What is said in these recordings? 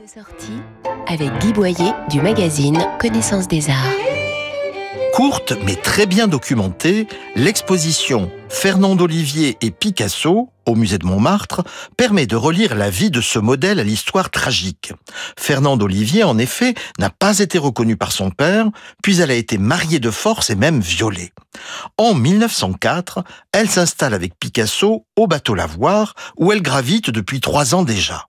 de sortie avec Guy Boyer du magazine Connaissance des Arts. Courte mais très bien documentée, l'exposition Fernand Olivier et Picasso au musée de Montmartre permet de relire la vie de ce modèle à l'histoire tragique. Fernand Olivier, en effet, n'a pas été reconnu par son père, puis elle a été mariée de force et même violée. En 1904, elle s'installe avec Picasso au bateau Lavoir, où elle gravite depuis trois ans déjà.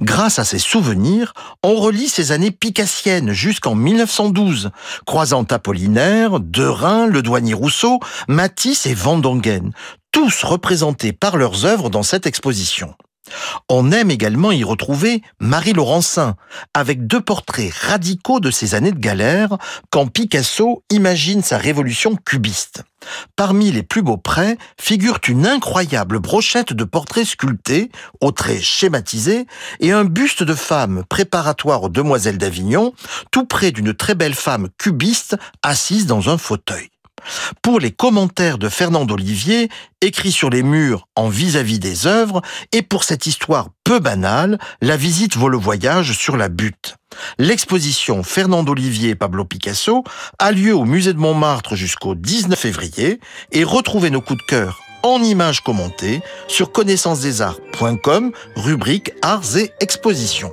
Grâce à ses souvenirs, on relit ces années picassiennes jusqu'en 1912, croisant Apollinaire, Derain, le douanier Rousseau, Matisse et Van Dongen, tous représentés par leurs œuvres dans cette exposition. On aime également y retrouver Marie Laurencin, avec deux portraits radicaux de ses années de galère, quand Picasso imagine sa révolution cubiste. Parmi les plus beaux prêts figure une incroyable brochette de portraits sculptés, aux traits schématisés, et un buste de femme préparatoire aux demoiselles d'Avignon, tout près d'une très belle femme cubiste assise dans un fauteuil pour les commentaires de Fernand Olivier, écrits sur les murs en vis-à-vis des œuvres, et pour cette histoire peu banale, la visite vaut le voyage sur la butte. L'exposition Fernand Olivier Pablo Picasso a lieu au musée de Montmartre jusqu'au 19 février et retrouvez nos coups de cœur en images commentées sur connaissancesdesarts.com, rubrique Arts et Expositions.